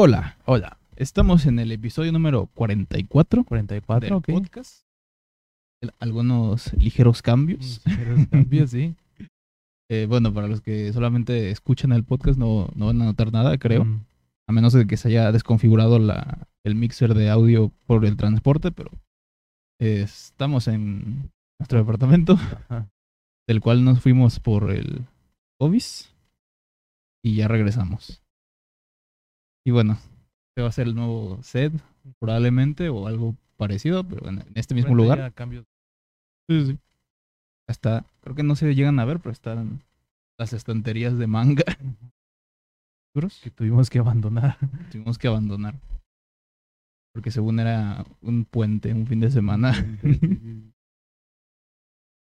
Hola, Hola. estamos en el episodio número 44 44, del podcast. El- Algunos ligeros cambios. Ligeros cambios, sí. Eh, bueno, para los que solamente escuchan el podcast no, no van a notar nada, creo. Mm, A menos de que se haya desconfigurado la, el mixer de audio por el transporte, pero eh, estamos en nuestro departamento, ajá. del cual nos fuimos por el Obis y ya regresamos. Y bueno, este va a ser el nuevo set, probablemente, o algo parecido, pero bueno, en este mismo Bueno, lugar. Sí, sí. Hasta, creo que no se llegan a ver, pero están las estanterías de manga. ¿Seguros? que tuvimos que abandonar. Tuvimos que abandonar. Porque según era un puente, un fin de semana.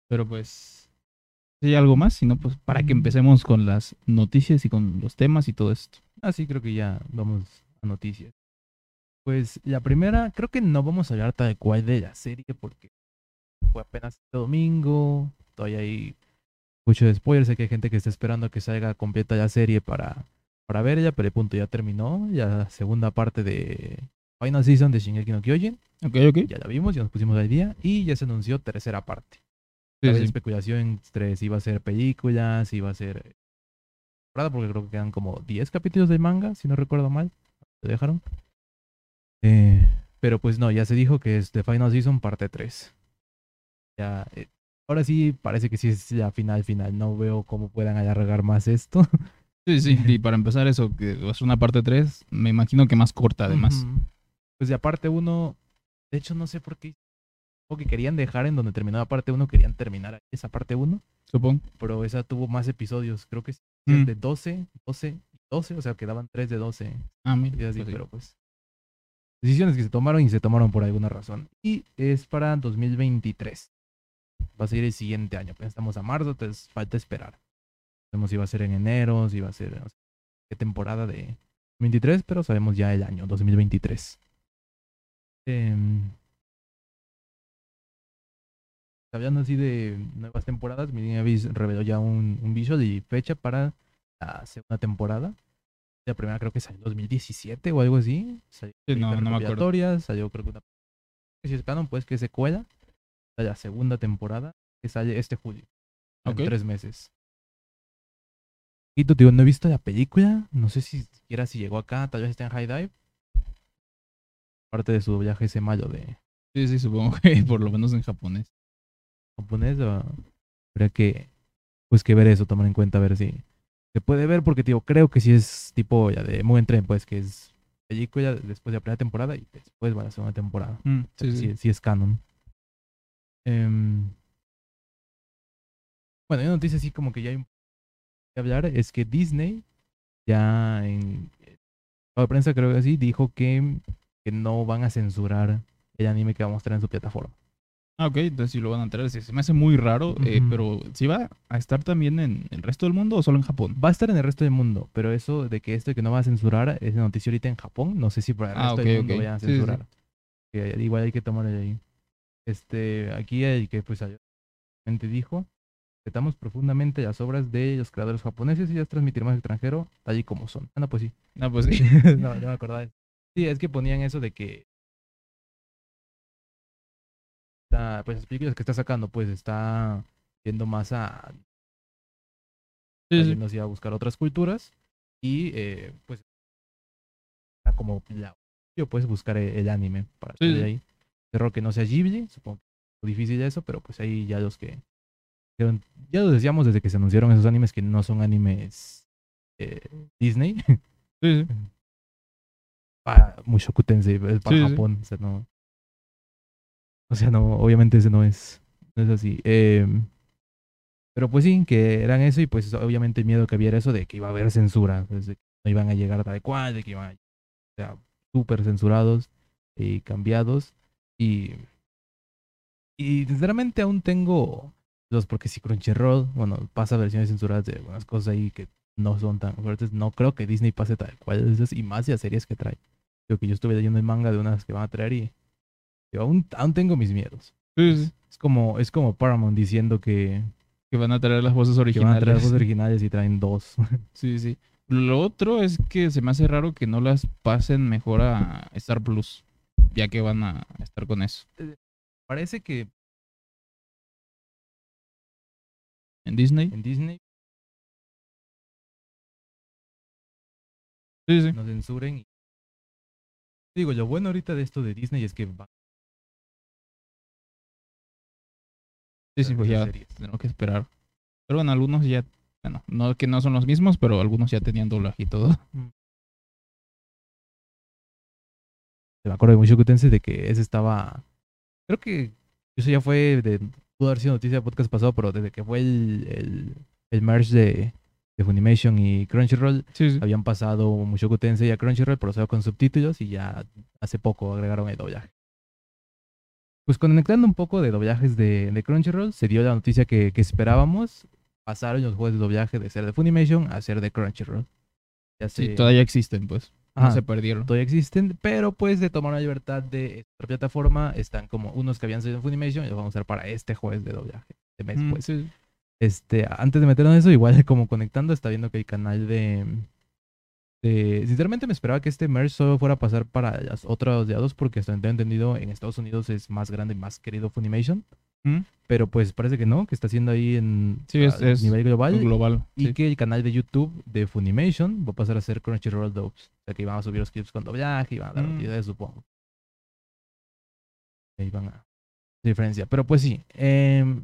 Pero pues, si hay algo más, si no, pues para que empecemos con las noticias y con los temas y todo esto. Ah, sí, creo que ya vamos a noticias. Pues la primera, creo que no vamos a hablar tal cual de la serie porque fue apenas este domingo. Todavía hay mucho spoilers. Sé que hay gente que está esperando que salga completa la serie para, para verla, pero el punto ya terminó. Ya la segunda parte de Final Season de Shingeki no Kyojin. Ya la vimos, ya nos pusimos al día y ya se anunció tercera parte. Sí, Había sí. especulación entre si iba a ser película, si iba a ser temporada, porque creo que quedan como 10 capítulos del manga, si no recuerdo mal. ¿Lo dejaron? Eh, pero pues no, ya se dijo que es The Final Season parte 3. Ya, eh, ahora sí parece que sí es la final final. No veo cómo puedan alargar más esto. Sí, sí. Y para empezar eso, que ser una parte 3, me imagino que más corta además. Pues ya parte 1, de hecho no sé por qué. Que querían dejar en donde terminó la parte 1, querían terminar esa parte 1. Supongo. pero esa tuvo más episodios, creo que Mm. de 12, 12 y 12, o sea, quedaban 3 de 12. Ah, mira. pues sí. pero pues decisiones que se tomaron y se tomaron por alguna razón. Y es para 2023. Va a ser el siguiente año, estamos a marzo, entonces falta esperar. No sabemos si va a ser en enero, si va a ser no sé, qué temporada de 2023, pero sabemos ya el año 2023. Em, Hablando así de nuevas temporadas, Abyss reveló ya un, un visual y fecha para la segunda temporada. La primera creo que salió en 2017 o algo así. Salió Sí, no, no me acuerdo. Salió creo que una... Si es canon, pues que es secuela. La segunda temporada que sale este julio. En Ok. tres meses. Y tú, digo, no he visto la película. No sé si siquiera si llegó acá. Tal vez está en High Dive. Parte de su doblaje ese malo de, Sí, sí, supongo que por lo menos en japonés. japonés o habría que pues que ver eso, tomar en cuenta a ver si se puede ver porque tío, creo que sí es tipo ya de Mugen Train, pues que es película después de la primera temporada y después va la segunda temporada. Mm, sí, Sí, sí. sí, es canon. Em, bueno, una noticia así como que ya hay un que hablar, es que Disney ya en la prensa creo que así dijo que, que no van a censurar el anime que va a mostrar en su plataforma. Ah, ok, entonces sí lo van a traer. Sí, se me hace muy raro, eh, Ujú. pero ¿sí va a estar también en el resto del mundo o solo en Japón? Va a estar en el resto del mundo, pero eso de que esto que no va a censurar es noticia ahorita en Japón. No sé si para el Ah, resto ok, del mundo ok. vayan a Sí, sí, sí. censurar. Igual hay que tomar ahí. Este, aquí el que pues dijo, respetamos profundamente las obras de los creadores japoneses y las transmitiremos al extranjero tal y como son. Ah, no, pues sí. Ah, pues sí. no, no me acordaba. Sí, es que ponían eso de que está, pues las películas que está sacando pues está yendo más a Sí, sí. a buscar otras culturas y eh, pues como la yo puedes buscar el, el anime para Sí, de ahí terror que no sea Ghibli supongo que es difícil eso pero pues ahí ya los que ya lo decíamos desde que se anunciaron esos animes que no son animes eh, Disney Sí, sí. para Mushoku Tensei es para Sí, sí. Japón o sea no o sea no obviamente ese no es no es así. Em, pero pues sí que eran eso y pues obviamente el miedo que había era eso de que iba a haber censura pues, de que no iban a llegar tal cual de que iban a o sea súper censurados y cambiados. Y y sinceramente aún tengo los porque si Crunchyroll bueno pasa versiones censuradas de algunas cosas ahí que no son tan fuertes no creo que Disney pase tal cual esas y más las series que trae. Creo que yo estuve leyendo el manga de unas que van a traer y yo aún, aún tengo mis miedos. Sí, sí. Es como, es como Paramount diciendo que, Que van a traer las voces que van a originales. traer voces originales y traen dos. Sí, sí. Lo otro es que se me hace raro que no las pasen mejor a Star Plus, ya que van a estar con eso. Parece que En Disney. en Disney Sí, sí. no censuren. Digo, lo bueno ahorita de esto de Disney es que van Sí, sí, pues ya series. tenemos que esperar. Pero bueno, algunos ya, bueno, no que no son los mismos, pero algunos ya tenían doblaje y todo. Me acuerdo de Mushoku Tensei de que ese estaba. Creo que eso ya fue de. Pudo haber sido noticia del podcast pasado, pero desde que fue el, el, el merge de, de Funimation y Crunchyroll, Sí, sí. habían pasado Mushoku Tensei a Crunchyroll, pero solo con subtítulos y ya hace poco agregaron el doblaje. Pues conectando un poco de doblajes de, de Crunchyroll, se dio la noticia que, que esperábamos. Pasaron los juegos de doblaje de ser de Funimation a ser de Crunchyroll. Ya Sí, todavía existen, pues. No Ajá, se perdieron. todavía existen, pero pues de tomar la libertad de esta plataforma están como unos que habían salido en Funimation y los vamos a usar para este jueves de doblaje de mes Mm, pues. sí. Este, antes de meternos en eso, igual como conectando, está viendo que el canal de, de sinceramente me esperaba que este merge solo fuera a pasar para las otros lados porque hasta donde entendido en Estados Unidos es más grande y más querido Funimation, Mm, pero pues parece que no, que está haciendo ahí en Sí, es- a es nivel global global. y sí. que el canal de YouTube de Funimation va a pasar a ser Crunchyroll Dubs. O sea que iban a subir los clips con doblaje, iban a dar Mm. videos, supongo. Ahí van a diferencia. Pero pues sí, em,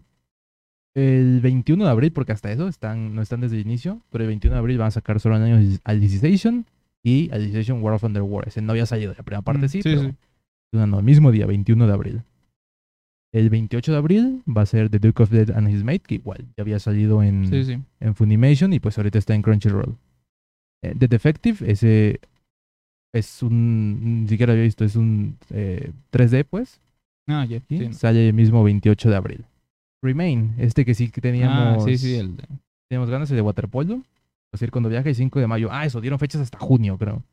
el 21 de abril, porque hasta eso están, no están desde el inicio, pero el 21 de abril van a sacar solo años Alicization y Alicization War of Underwater. Ese no había salido, la primera parte Mm, sí, sí, pero sí. no, no, el mismo día, 21 de abril. El 28 de abril va a ser The Duke of Dead and His Mate, que igual ya había salido en, Sí, sí. en Funimation y pues ahorita está en Crunchyroll. Eh, The Defective, ese es un, ni siquiera había visto, es un eh, 3D pues, Ah, ya. ¿sí? sí. sale el mismo 28 de abril. Remain, este que sí que Ah, teníamos, sí, sí, el de- teníamos ganas, de Waterpolo, va a ser cuando viaje el 5 de mayo. Ah, eso, dieron fechas hasta junio creo. O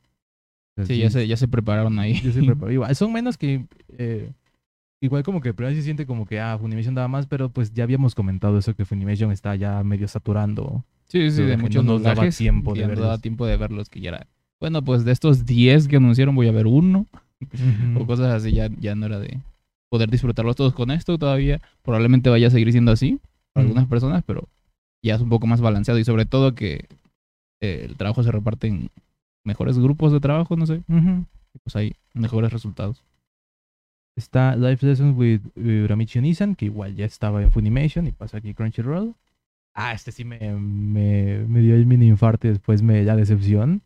sea, Sí, ya se, ya se prepararon ahí. siempre preparo. Igual, son menos que. eh, igual como que primero se siente como que ah, Funimation daba más, pero pues ya habíamos comentado eso que Funimation está ya medio saturando. Sí, sí, de muchos no nos daba tiempo de ya no daba verlos. tiempo de verlos, que ya era... Bueno, pues de estos 10 que anunciaron voy a ver uno, o cosas así, ya, ya no era de poder disfrutarlos todos con esto todavía. Probablemente vaya a seguir siendo así para algunas personas, pero ya es un poco más balanceado y sobre todo que eh, el trabajo se reparte en mejores grupos de trabajo, no sé, pues hay mejores resultados. Está Life Lessons with Uramichi Onisan, que igual ya estaba en Funimation y pasó aquí Crunchyroll. Ah, este sí me, me, me dio el mini infarto y después me da decepción.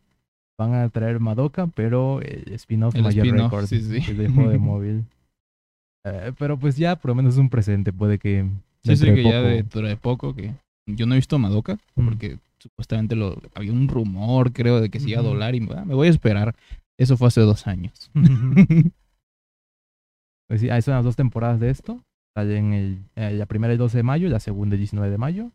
Van a traer Madoka, pero el spin-off Mayor sí, sí. el de juego de móvil. Eh, pero pues ya por lo menos un presente, puede que Sí, sí, que ya poco- de, dentro de poco, que yo no he visto Madoka, Mm. porque supuestamente lo, había un rumor, creo, de que se iba a doblar y ah, me voy a esperar. Eso fue hace dos años. Pues sí, ahí son las dos temporadas de esto. En el, eh, la primera el 12 de mayo y la segunda el 19 de mayo.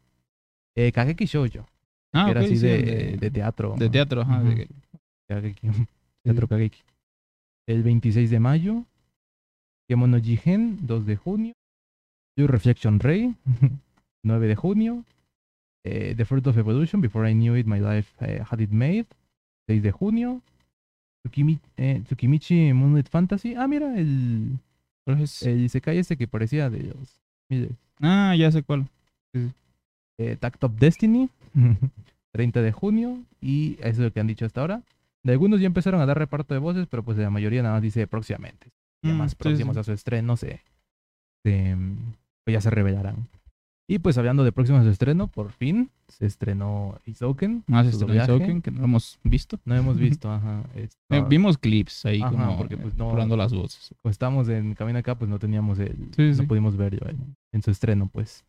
Eh, Kageki Shoujo, ah, que era así sí, de, de teatro. de teatro, ajá. de- Ujú. Kageki. Teatro Kageki. El 26 de mayo. Kemono Jigen, 2 de junio. You Reflection Ray, 9 de junio. Eh, The Fruit of Evolution, Before I Knew It, My Life eh, Had It Made, 6 de junio. Tsukimi- eh, Tsukimichi Moonlit Fantasy. Ah, mira, el, ¿cuál es? el Isekai ese que parecía de los miles. ah, ya sé cuál. Eh, Tact of Destiny, 30 de junio. Y eso es lo que han dicho hasta ahora. De algunos ya empezaron a dar reparto de voces, pero pues la mayoría nada más dice próximamente. Ya Mm, sí, próximos sí. a su estreno se, se, pues ya se revelarán. Y pues hablando de próximos a su estreno, por fin se estrenó Isouken. Más su este doblaje. Isouken, que no lo hemos visto. No hemos visto, ajá. Eh, no, Vimos clips ahí Ajá, como porque, pues, eh, no- probando las voces. como estamos en camino acá, pues no teníamos el, Sí, no pudimos verlo en, en su estreno, pues.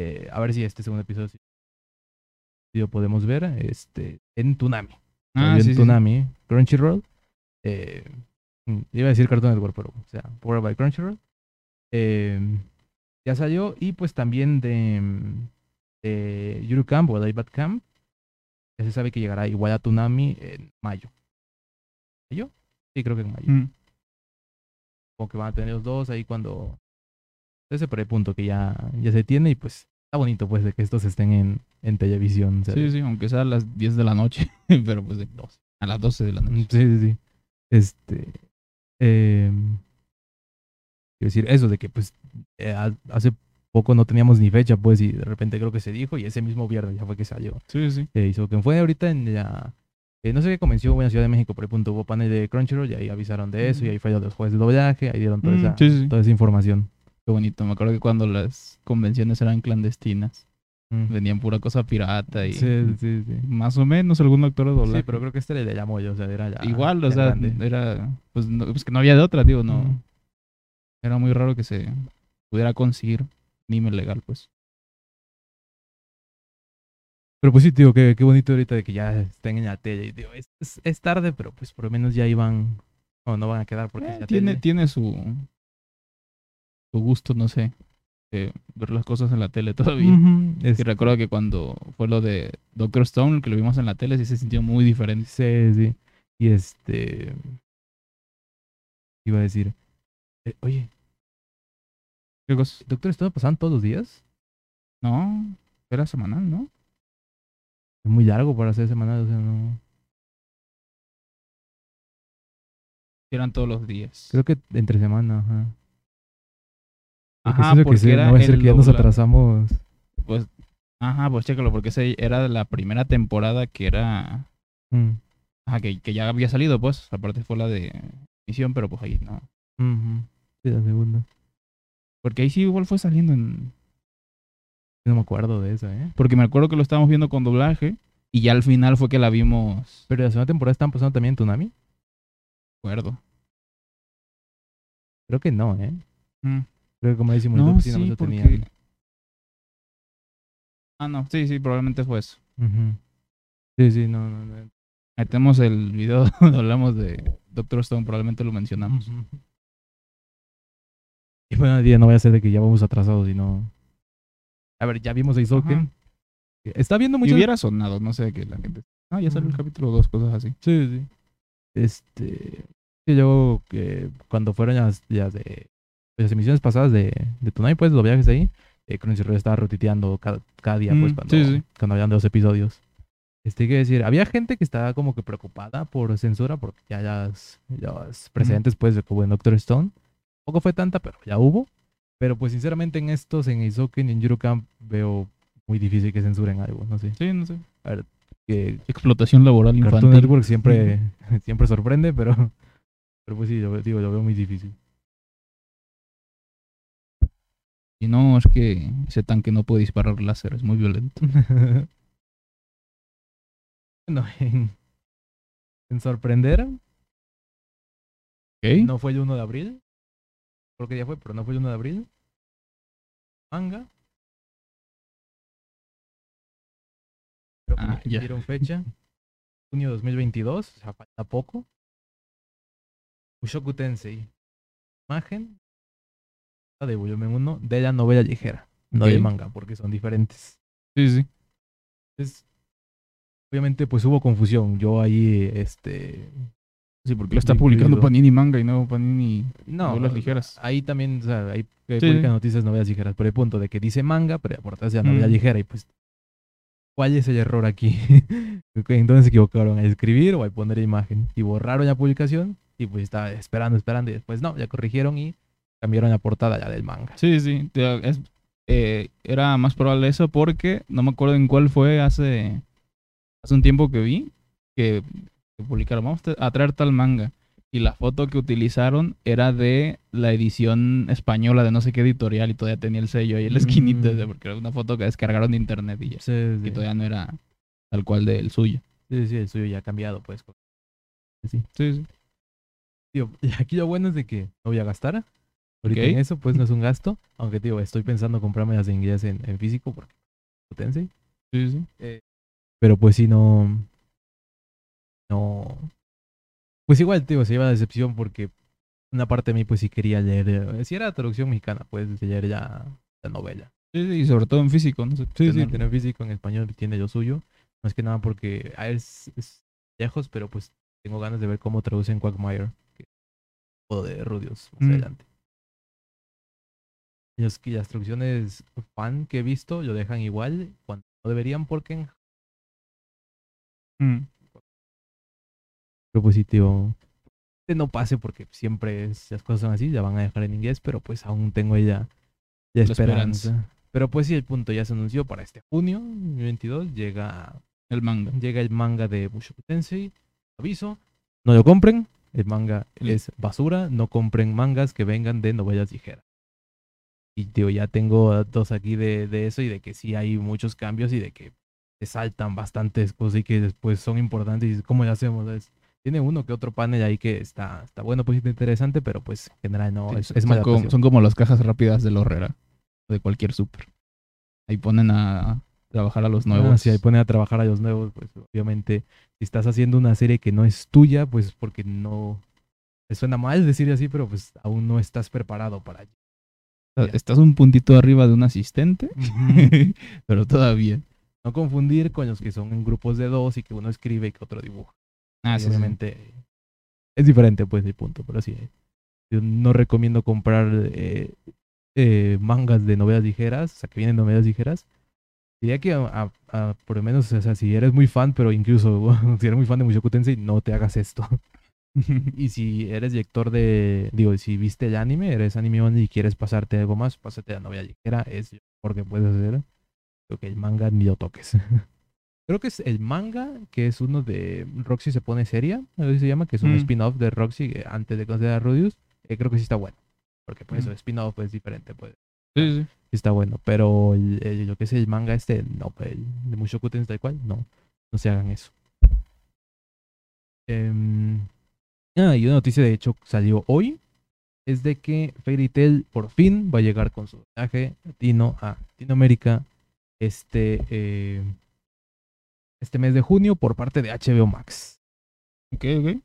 Eh, a ver si este segundo episodio lo podemos ver este, en Tunami. Ah, en. Tunami, Crunchyroll. Eh, iba a decir Cartoon Network, pero, o sea, Powered by Crunchyroll. Eh, ya salió. Y pues también de, mm, de Yuru Camp o at Camp. Ya se sabe que llegará igual a Tunami en mayo. ¿Mayo? Sí, creo que en mayo. Mm. Como que van a tener los dos ahí cuando. Ese por el punto que ya, ya se tiene y pues está bonito, pues, de que estos estén en, en televisión. ¿sabes? Sí, sí, aunque sea a las 10 de la noche, pero pues de 12, a las 12 de la Mm, noche. Sí, sí, sí. Este. Eh, quiero decir, eso de que, pues, eh, ha- hace poco no teníamos ni fecha, pues, y de repente creo que se dijo, y ese mismo viernes ya fue que salió. Sí, sí. Eh, hizo que fue ahorita en la. eh, no sé qué convención en la Ciudad de México, por el punto hubo panel de Crunchyroll y ahí avisaron de eso, y ahí fue lo de los jueces de doblaje, ahí dieron toda, Mm, esa, sí, sí. toda esa información. Qué bonito. Me acuerdo que cuando las convenciones eran clandestinas, Mm. vendían pura cosa pirata y Sí, sí, sí. más o menos algún actor de doblaje. Sí, pero creo que este le llamó yo, o sea, era ya. Igual, o sea, grande. era. Pues, no, pues que no había de otra, digo, no. Mm. Era muy raro que se pudiera conseguir anime legal, pues. Pero pues sí, tío, qué, qué bonito ahorita de que ya estén en la tele. Es, es, es tarde, pero pues por lo menos ya iban. O no van a quedar porque Eh, tiene, tele. tiene su. Su gusto, no sé. Ver las cosas en la tele todavía. Es- Y recuerdo que cuando fue lo de Doctor Stone, que lo vimos en la tele, sí se sintió muy diferente. Sí, sí. Y este. Iba a decir. eh, oye, ¿Qué cosa? doctor, ¿esto pasaban todos los días? No, era semanal, ¿no? Es muy largo para ser semanal, o sea, no. Eran todos los días. Creo que entre semana, ajá. Ajá, que porque era no ser el que ya nos atrasamos. Pues, ajá, pues chécalo, porque esa era la primera temporada que era. Mm, Ajá, que, que ya había salido, pues. Aparte fue la de emisión, pero pues ahí no. ujú. Sí, la segunda. Porque ahí sí igual fue saliendo en. No me acuerdo de esa, ¿eh? Porque me acuerdo que lo estábamos viendo con doblaje. Y ya al final fue que la vimos. Pero la segunda temporada están pasando también en Tsunami. Recuerdo. Creo que no, ¿eh? Mm. Creo que como decimos, No, sí, lo porque... tenían. Ah, no, sí, sí, probablemente fue eso. Sí, sí, no, no, no. Ahí tenemos el video donde hablamos de Doctor Stone, probablemente lo mencionamos. Y bueno, día no voy a ser de que ya vamos atrasados y no. A ver, ya vimos Aizoken. Ajá. Está viendo Y mucho. hubiera sonado, no sé, que la gente... Ah, ya salió el capítulo 2, cosas así. Sí, sí. Este. Yo que cuando fueron las de las emisiones pasadas de, de Tonight, pues, los viajes de ahí, eh, Crunchyroll estaba retuiteando cada, cada día, pues, Mm, cuando, sí, sí. cuando habían dos episodios. Este, que decir, había gente que estaba como que preocupada por censura, porque ya las, las precedentes, pues, de que hubo en Doctor Stone. Poco fue tanta, pero ya hubo. Pero, pues, sinceramente, en estos, en Isoken y en Yuru Camp, veo muy difícil que censuren algo, no sé. Sí, no sé. Que Explotación laboral Cartoon infantil. Network siempre, siempre sorprende, pero, pero pues sí, yo digo, lo veo muy difícil. Y no, es que ese tanque no puede disparar láser, es muy violento. bueno, en, en sorprender, ¿Ok? no fue el 1 de abril. Creo que ya fue, pero no fue el 1 de abril. Manga. Creo que Ah, ya. dieron fecha. Junio 2022, o sea, falta poco. Mushoku Tensei. Imagen. De volumen 1 de la novela ligera. No del Ok. manga, porque son diferentes. Sí, sí. Entonces, obviamente, pues hubo confusión. Yo ahí, este. Sí, porque lo está publicando Panini Manga y no Panini No, novelas ligeras. Ahí también, o sea, ahí que Sí. publican noticias novelas ligeras. Por el punto de que dice manga, pero aportas ya novela Mm. ligera. Y pues, ¿cuál es el error aquí? Entonces se equivocaron al escribir o al poner imagen. Y borraron la publicación. Y pues estaba esperando, esperando. Y después no, ya corrigieron y cambiaron la portada ya del manga. Sí, sí. es- eh, era más probable eso porque no me acuerdo en cuál fue hace, hace un tiempo que vi que, que publicaron, vamos a traer tal manga. Y la foto que utilizaron era de la edición española de no sé qué editorial y todavía tenía el sello ahí en la esquinita, Mm. de- porque era una foto que descargaron de internet y ya. Sí, Y sí. todavía no era tal cual del suyo. Sí, sí, el suyo ya ha cambiado, pues. Sí. Sí, sí. Tío, y aquí lo bueno es de que no voy a gastar. Ahorita en eso, pues no es un gasto. Aunque, tío, estoy pensando comprarme las de inglés en, en físico porque potencia. Sí, sí. Pero pues sí, no. No. Pues igual, tío, se lleva la decepción porque una parte de mí, pues sí quería leer. eh, Si era traducción mexicana, pues leer ya la novela. Sí, sí, y sobre todo en físico, no. Sí, sí, tenerlo. tener físico en español tiene lo suyo. Es que nada porque a él es, es lejos, pero pues tengo ganas de ver cómo traducen Quagmire. Que, o de Rudios más Mm. adelante. Los, que- las traducciones fan que he visto lo dejan igual cuando no deberían porque en Mm. propositivo que no pase porque siempre es- las cosas son así, ya van a dejar en inglés, pero pues aún tengo ya, ya esperanza. esperanza. Pero pues sí, el punto ya se anunció para este junio 22, llega, El manga. llega el manga de Mushoku Tensei, aviso, no lo compren, el manga es basura, no compren mangas que vengan de novelas ligeras. Y digo, ya tengo datos aquí de, de eso y de que sí hay muchos cambios y de que se saltan bastantes cosas y que después son importantes y ¿cómo le hacemos? Es- tiene uno que otro panel ahí que está, está bueno, pues interesante, pero pues en general no, Sí, es, son, es son como, adaptación. son como las cajas rápidas de la Herrera. De cualquier súper. Ahí ponen a trabajar a los nuevos. Ah, si ahí pone a trabajar a los nuevos, pues obviamente si estás haciendo una serie que no es tuya, pues porque no... Me suena mal decir así, pero pues aún no estás preparado para Estás un puntito arriba de un asistente, pero todavía. no confundir con los que son en grupos de dos y que uno escribe y que otro dibuja. Ah, sí, sí. obviamente es diferente pues el punto, pero sí. Yo no recomiendo comprar eh, eh, mangas de novelas ligeras, o sea, que vienen novelas ligeras. Diría que a, a- a- por lo menos, o sea, si eres muy fan, pero incluso si eres muy fan de Mushoku Tensei, no te hagas esto. y si eres lector de, digo, si viste el anime, eres anime y quieres pasarte algo más, pásate a la novela ligera, es lo mejor que puedes hacer. Creo que el manga ni lo toques. Creo que es el manga, que es uno de Roxy se pone seria, así se llama, que es un Mm. spin-off de Roxy eh, antes de conocer a Rudius. eh, creo que sí está bueno. Porque pues Mm. eso, spin-off es diferente, pues Sí, sí. sí está bueno. Pero el- el- lo que es el manga este, no, pues, el de Mushoku Tensei tal cual, no. No se hagan eso. Em, ah, y una noticia de hecho salió hoy. Es de que Fairy Tail por fin va a llegar con su viaje latino a Latinoamérica este, eh, este mes de junio por parte de HBO Max. Ok, ok.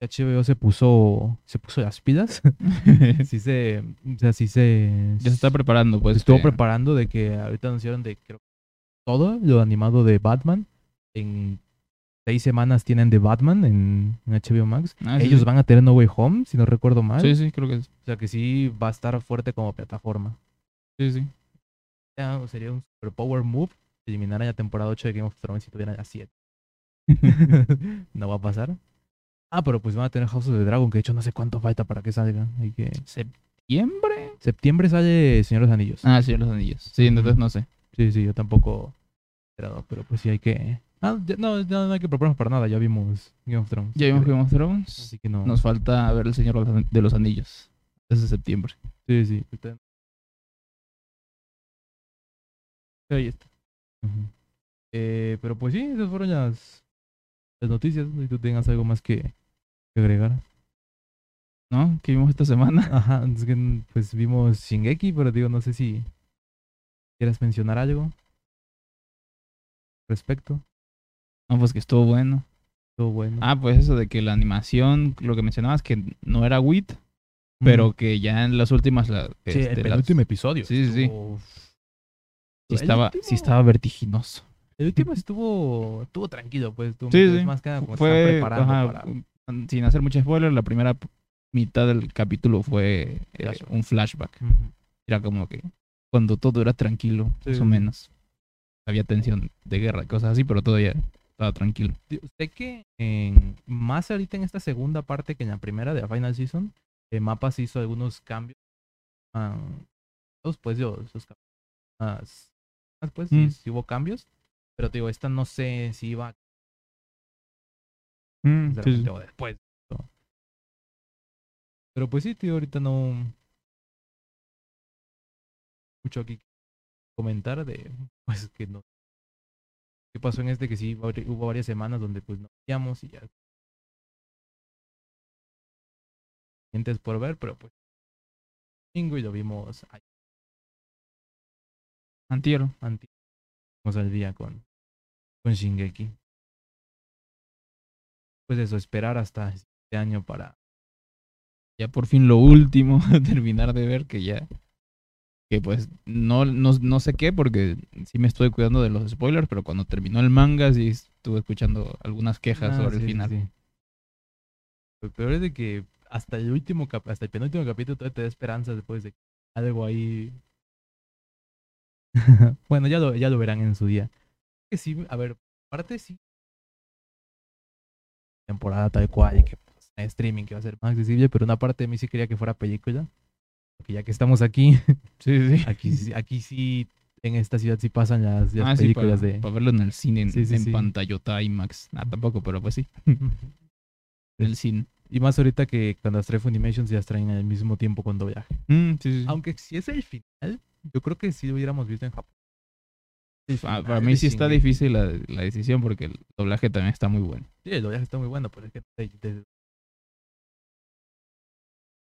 HBO se puso, se puso las pilas. sí se, o sea, sí se, ya se está preparando, pues. se estuvo que- preparando de que ahorita anunciaron de creo, todo lo animado de Batman. En seis semanas tienen de Batman en, en HBO Max. Ah, sí, Ellos sí. van a tener No Way Home, si no recuerdo mal. Sí, sí, creo que es- O sea que sí va a estar fuerte como plataforma. Sí, sí. Ya, sería un super power move eliminar a la temporada 8 de Game of Thrones si tuvieran a 7. no va a pasar. Ah, pero pues van a tener House of the Dragon, que de hecho no sé cuánto falta para que salga. Hay que... ¿Septiembre? Septiembre sale Señor de los Anillos. Ah, sí, los anillos. Sí, entonces no sé. Sí, sí, yo tampoco pero pues sí hay que... Ah, ya- no, ya no hay que prepararnos para nada, ya vimos Game of Thrones. Ya vimos. Game of Thrones. Así que no. Nos falta ver El Señor de los Anillos. Desde septiembre. Sí, sí. Ahí está. Eh, pero pues sí, esas fueron las, las noticias. Si tú tengas algo más que, que agregar. ¿No? ¿Qué vimos esta semana? Ajá, es que pues vimos Shingeki, pero digo, no sé si quieras mencionar algo respecto. No, pues que estuvo bueno. Todo bueno. Ah, pues eso de que la animación, lo que mencionabas, que no era WIT, pero que ya en las últimas... La, Sí, este, el las- penúltimo episodio. Sí, sí, sí. estuvo- sí el estaba, último- sí estaba vertiginoso. El último estuvo, estuvo tranquilo, pues. Estuvo, Sí, sí. Más que nada como Fue, ajá, para... sin hacer mucho spoiler, la primera mitad del capítulo fue eh, un flashback. Era como que cuando todo era tranquilo, Sí, más o sí. menos. Había tensión de guerra y cosas así, pero todavía estaba tranquilo. Sé que en, más ahorita en esta segunda parte que en la primera de la Final Season, eh, Mapas hizo algunos cambios. ah, después de los, los cambios pues, sí- Mm. sí hubo cambios. Pero te digo, esta no sé si iba Mm, o después. ¿no? Pero pues sí, tío, ahorita no mucho aquí comentar de pues que no qué pasó en este que sí hubo varias semanas donde pues no veíamos y ya Siguientes por ver, pero pues domingo y lo vimos ayer, Antier. anti vamos al día con con Shingeki. Pues eso, esperar hasta este año para Ya por fin lo último, terminar de ver que ya. Que pues no, no, no sé qué, porque sí me estoy cuidando de los spoilers, pero cuando terminó el manga sí estuve escuchando algunas quejas Ah, sobre sí, el final. sí. Lo peor es de que hasta el último cap- hasta el penúltimo capítulo todavía te da esperanza después de que algo ahí. bueno, ya lo, ya lo verán en su día. Que sí, a ver, aparte sí. Temporada tal cual, y que pues, en streaming que va a ser más accesible, pero una parte de mí sí quería que fuera película. Porque ya que estamos aquí, Sí, sí. aquí, sí- aquí sí, en esta ciudad sí pasan las, las Ah, sí, para, películas de. para verlo en el cine, en, en pantallota IMAX. Ah, tampoco, pero pues sí. En el cine. Y más ahorita que cuando las trae Funimation sí las traen al mismo tiempo con doblaje. Mm. Aunque si es el final, yo creo que sí lo hubiéramos visto en Japón. Ah, para mí sí está difícil la, la decisión porque el doblaje también está muy bueno. Sí, el doblaje está muy bueno, pero es que de- desde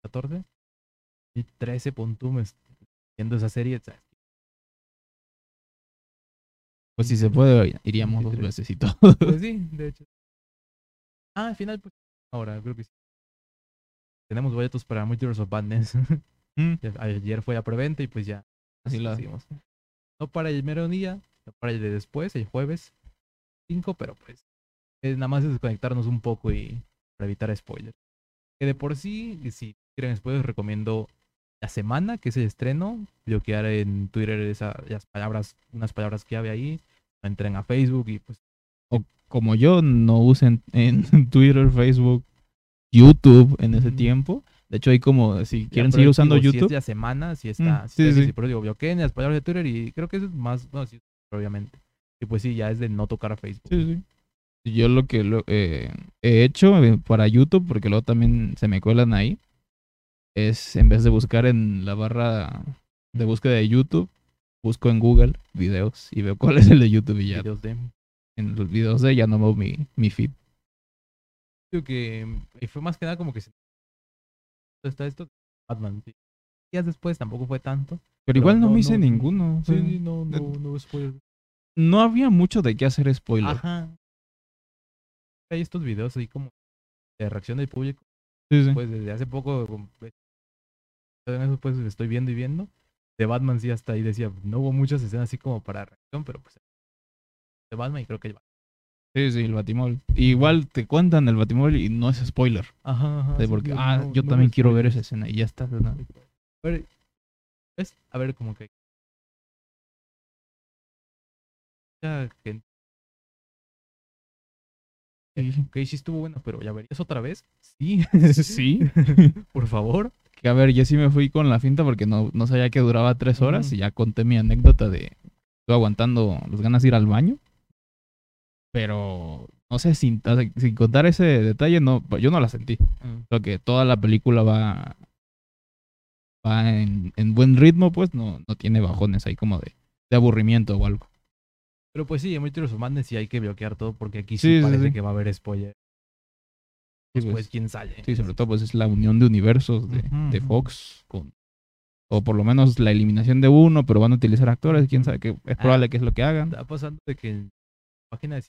14 y 13 punto me est- viendo esa serie, Pues si se puede, iríamos dos 23. veces y todo. Pues sí, de hecho. Ah, al final, pues. Ahora, creo que sí. Tenemos boletos para Multiverse of Badness. Mm, Ayer fue a preventa y pues ya. Así lo seguimos. No para el mero día, no para el de después, el jueves 5, pero pues. eh, nada más es desconectarnos un poco y para evitar spoilers. Que de por sí, si quieren spoilers, recomiendo la semana, que es el estreno, bloquear en Twitter esa, las palabras, unas palabras clave ahí, entren a Facebook y pues Como yo no usen en Twitter, Facebook, YouTube en ese tiempo. De hecho, hay como, si quieren seguir usando digo, Si YouTube, es la semana, si está. Mm, si sí, está sí. Pero digo, bloqueen las palabras de Twitter y creo que eso es más. No, sí, obviamente. Y pues sí, ya es de no tocar a Facebook. Sí, sí. Yo lo que lo- eh, he hecho eh, para YouTube, porque luego también se me cuelan ahí, es en vez de buscar en la barra de búsqueda de YouTube, busco en Google videos y veo cuál es el de YouTube y ya Videos de. en los videos de ya no veo mi, mi feed. Creo que. Y fue más que nada como que se. Está esto. Batman. sí. Días después tampoco fue tanto. Pero igual no, no- me hice no- ninguno. sea, Sí, no, no, no hubo spoilers. no había mucho de qué hacer spoiler. Ajá. Hay estos videos así como de reacción del público. Sí, sí. Pues desde hace poco. En eso pues estoy viendo y viendo. De Batman sí hasta ahí decía, no hubo muchas escenas así como para reacción, pero pues de Batman y creo que el Sí, sí, el Batimol. Igual te cuentan el Batimol y no es spoiler. Ajá, ajá. de porque, ah, no- yo no también quiero ver esa escena y ya está. ¿no? A ver, es, a ver, como que. Ya, que. Sí estuvo bueno, pero ¿ya verías otra vez? Sí. Sí. Por favor. Que a ver, yo sí me fui con la finta porque no, no sabía que duraba tres horas y ya conté mi anécdota de estoy aguantando las ganas de ir al baño. Pero no sé, sin, sin contar ese detalle, no, yo no la sentí. Lo que toda la película va, va en, en buen ritmo, pues no, no tiene bajones ahí como de, de aburrimiento o algo. Pero pues sí, en Multiverse Madness sí hay que bloquear todo porque aquí Sí, sí, sí, parece sí. que va a haber spoiler. Sí, Pues, pues, quién sale. sí, sobre todo pues es la unión de universos de, de. Fox con o por lo menos la eliminación de uno, pero van a utilizar actores, quién sabe que Ah. es probable que es lo que hagan. Está pasando de que en la página de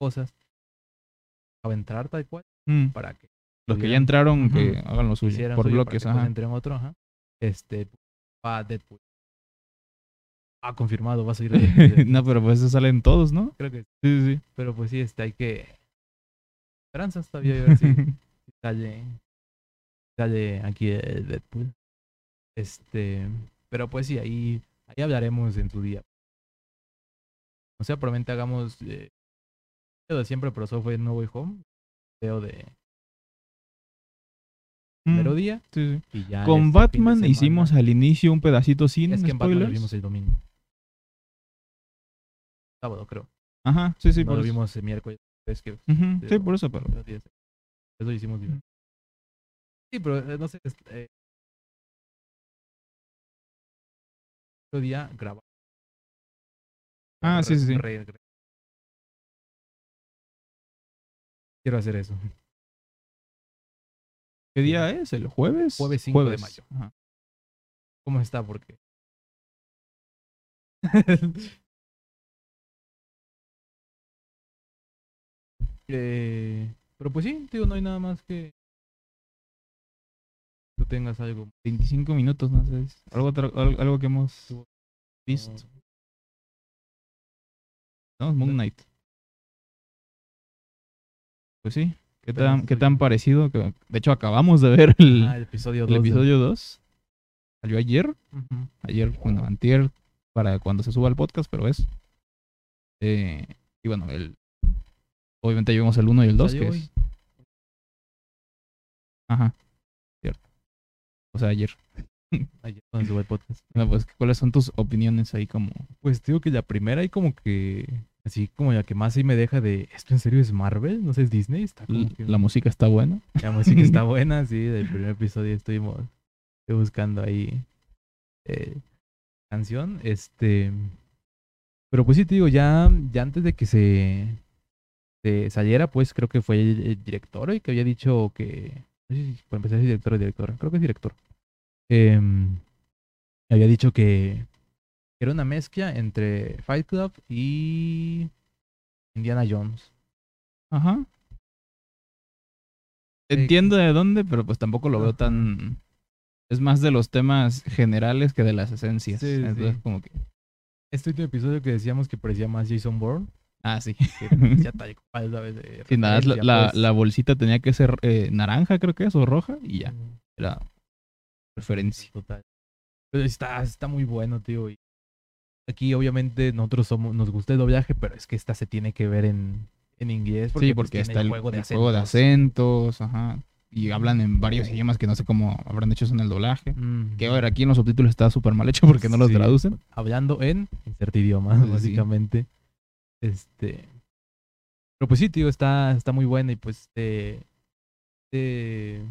cosas a entrar tal cual Mm. para que Los que ya entraron, Ujú. que hagan lo suyo. Por bloques, que ajá. entren otro, ajá. Este va Deadpool. Ah, confirmado, va a salir no, pero pues eso salen todos, ¿no? Creo que Sí, sí, pero pues sí, este hay que esperanzas todavía a ver si, sale sale aquí el Deadpool. Este, pero pues sí, ahí ahí hablaremos en su día. O sea, probablemente hagamos eh, de siempre, pero eso fue No Way Home. Video de Mm, día sí, sí. y ya Con este Batman hicimos al inicio un pedacito sin es que en Batman lo spoilers. vimos el domingo. Sábado, creo. Ajá, sí, sí, no por lo eso. vimos el miércoles. Es que Ujú, Sí, pero- por eso, pero. Eso hicimos bien. Sí, pero eh, no sé. es- Eh, otro día graba. Ah, sí, sí, sí. Re- Quiero hacer eso. ¿Qué día es? ¿El jueves? Jueves 5 de mayo. Ajá. ¿Cómo está? Porque. eh, pero pues sí, tío, no hay nada más que. Tú tengas algo. 25 minutos, no sé. Algo, algo que hemos visto. ¿No? Moon Knight. pues sí. ¿Qué tan, qué tan parecido? Que, de hecho, acabamos de ver el, Ah, el episodio el 2. episodio 2. Salió ayer. Ayer, bueno, antier, para cuando se suba el podcast, pero es. Eh, y bueno, el, obviamente vimos el 1 y el 2, Salió que es... Ajá, cierto. O sea, ayer. Ayer cuando el podcast. Pues, ¿cuáles son tus opiniones ahí como... Pues digo que la primera y como que... Así como la que más ahí me deja de... ¿Esto en serio es Marvel? ¿No sé, es Disney? Está como que- La música está buena? La música está buena, sí. Del primer episodio estuvimos buscando ahí eh, canción. Este. Pero pues sí, te digo, ya, ya antes de que se, se saliera, pues creo que fue el, el director el que había dicho que. No sé si por empezar es director o directora. Creo que es director. Em, había dicho que era una mezcla entre Fight Club y Indiana Jones. Ajá. Entiendo de dónde, pero pues tampoco lo veo tan... Es más de los temas generales que de las esencias. Sí, sí. Entonces, como que... Este último episodio que decíamos que parecía más Jason Bourne. Ah, sí. De Sí, nada, la, referencia, la- pues. la bolsita tenía que ser eh, naranja, creo que es, o roja, y ya. Era referencia. Total. Pero está, está muy bueno, tío. y aquí, obviamente, nosotros somos, nos gusta el doblaje, pero es que esta se tiene que ver en, en inglés. Porque, sí, pues, porque tiene está el, juego de el juego de acentos. ajá. Y hablan en varios idiomas que no sé cómo habrán hecho eso en el doblaje. Mm. Que a ver, aquí en los subtítulos está súper mal hecho porque no los traducen. Hablando en incierto idioma, Sí, sí. Este. Pero pues sí, tío, está, está muy buena y pues te. te-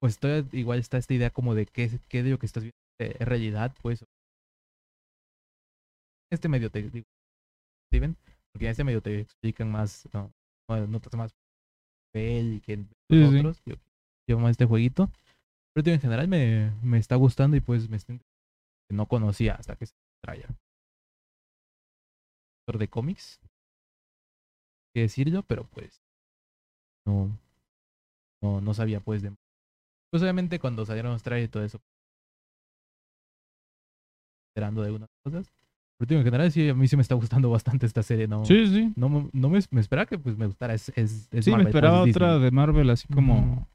pues todavía igual está esta idea como de qué, qué de lo que estás viendo es realidad, pues. Este medio te digo, Steven, porque en este medio te explican más, no, no, notas más papel y que Sí. Yo, yo más este jueguito. Pero tío, en general me, me está gustando y pues me está que no conocía hasta que se traía. De cómics. Que decirlo, pero pues no, no, no sabía pues de pues obviamente cuando salieron los trailers y todo eso esperando de algunas cosas. Pero en general sí, a mí sí me está gustando bastante esta serie, no, Sí, sí. no, me- no me, me esperaba que pues me gustara, es, es, es Sí, me esperaba es otra Disney. de Marvel así como...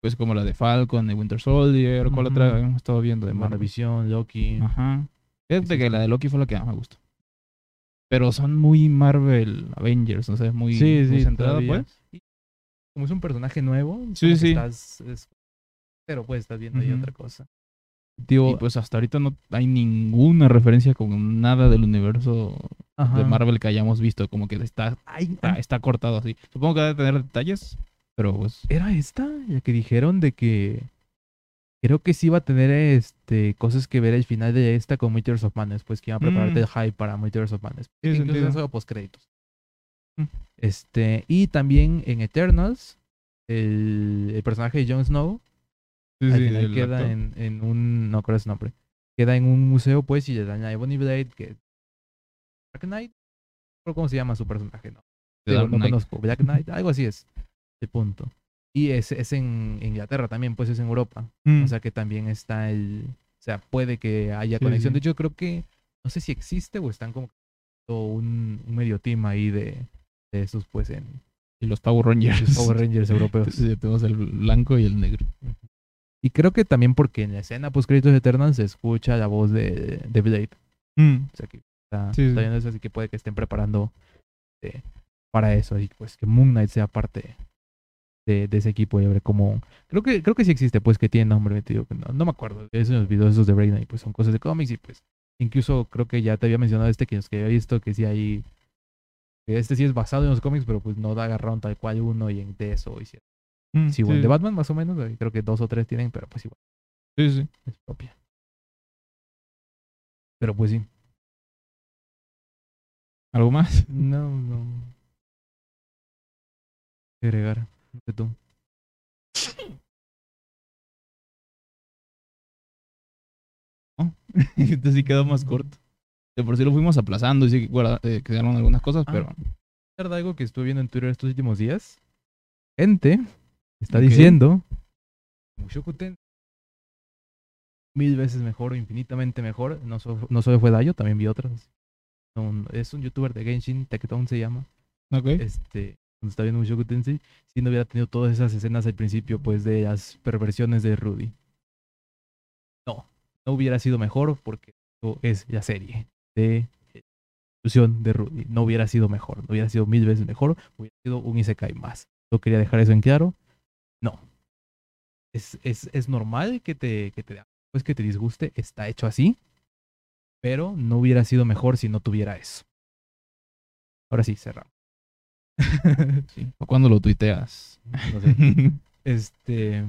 Pues como la de Falcon, de Winter Soldier, ¿cuál Ujú. otra hemos estado viendo de Marvel? WandaVision, Loki. Ajá. Fíjate Sí, sí, que la de Loki fue la que más me gustó. Pero son muy Marvel Avengers, o sea, es muy, Sí, muy sí, centrada, pues. Como es un personaje nuevo, Sí, sí. estás, es- pero pues estás viendo ahí Ujú. otra cosa. Tío, Y pues hasta ahorita no hay ninguna referencia con nada del universo ajá. de Marvel que hayamos visto. Como que está, Ay, está, está cortado así. Supongo que debe tener detalles, pero pues... era esta la que dijeron de que creo que sí iba a tener este cosas que ver el final de esta con Multiverse of Madness, pues que iban a prepararte Mm. el hype para Multiverse of Madness. Incluso sentido. son solo postcréditos. Mm. Este, y también en Eternals, el, el personaje de Jon Snow Sí, al final queda en, en un, no creo su nombre, queda en un museo pues y le dan a Ebony Blade que Black Knight, cómo se llama su personaje, no, Digo, no Knight. conozco, Black Knight, algo así es, el punto. Y es, es en Inglaterra también, pues es en Europa, Mm. o sea que también está el, o sea, puede que haya Sí, conexión, sí. de hecho creo que, no sé si existe o están como un, un medio team ahí de, de esos pues en y los Power Rangers. los Power Rangers europeos. Tenemos el blanco y el negro. Y creo que también porque en la escena post créditos Eternals se escucha la voz de, de Blade. O sea que está, Sí, está sí. viendo eso, así que puede que estén preparando eh, para eso. Y pues que Moon Knight sea parte de, de ese equipo y a ver cómo. Creo que, creo que sí existe, pues que tiene nombre, te digo que no, no me acuerdo. Eso en los videos esos de Breakdown y pues son cosas de cómics y pues. Incluso creo que ya te había mencionado este que que había visto que sí hay. Este sí es basado en los cómics, pero pues no da agarraron tal cual uno y en de eso. Y sí, Mm, sí, igual de Batman más o menos, creo que dos o tres tienen, pero pues igual Sí, sí. es propia. Pero pues sí. ¿Algo más? No, no. ¿Qué agregar? Sé tú. Este sí quedó más corto. De por sí lo fuimos aplazando y sí guarda- eh, quedaron algunas cosas, Ah. pero... ¿Verdad algo que estuve viendo en Twitter estos últimos días? Gente está Ok. diciendo Mushoku Tensei mil veces mejor o infinitamente mejor. No, so- no solo fue Dayo, también vi otras. Es un youtuber de Genshin, Tecton se llama. Ok. Este cuando está viendo Mushoku Tensei, si no hubiera tenido todas esas escenas al principio, pues de las perversiones de Rudy. No, no hubiera sido mejor porque esto es la serie de ilusión de Rudy. No hubiera sido mejor, no hubiera sido mil veces mejor, hubiera sido un Isekai más. Yo quería dejar eso en claro. No. Es, es, es normal que te, que te, pues que te disguste, está hecho así, pero no hubiera sido mejor si no tuviera eso. Ahora sí, cerramos. Sí. ¿O cuando lo tuiteas? No sé. Este.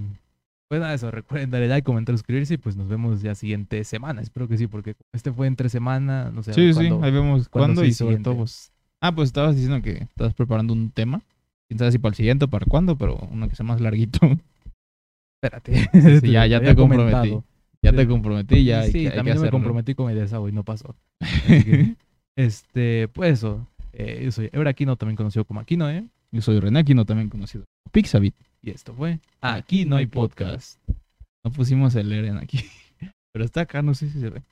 Pues nada, eso. Recuerden darle like, comentar, suscribirse y pues nos vemos ya siguiente semana. Espero que sí, porque este fue entre semana. No sé. Sí, sí, cuándo- ahí vemos cuándo y sobre todo, pues... Ah, pues estabas diciendo que estabas preparando un tema. Quién sabe si para el siguiente o para cuándo, pero uno que sea más larguito. Espérate. Sí, ya- ya te había comprometí. ya Sí. te comprometí, ya hay sí, que, hay que también no me comprometí con el desagüe y no pasó. Que, este, pues eso. Eh, yo soy Ever Aquino, también conocido como Aquino, ¿eh? Yo soy René Aquino, también conocido como Pixabit. Y esto fue Aquí no hay podcast. No pusimos el Eren aquí. Pero está acá, no sé si se ve.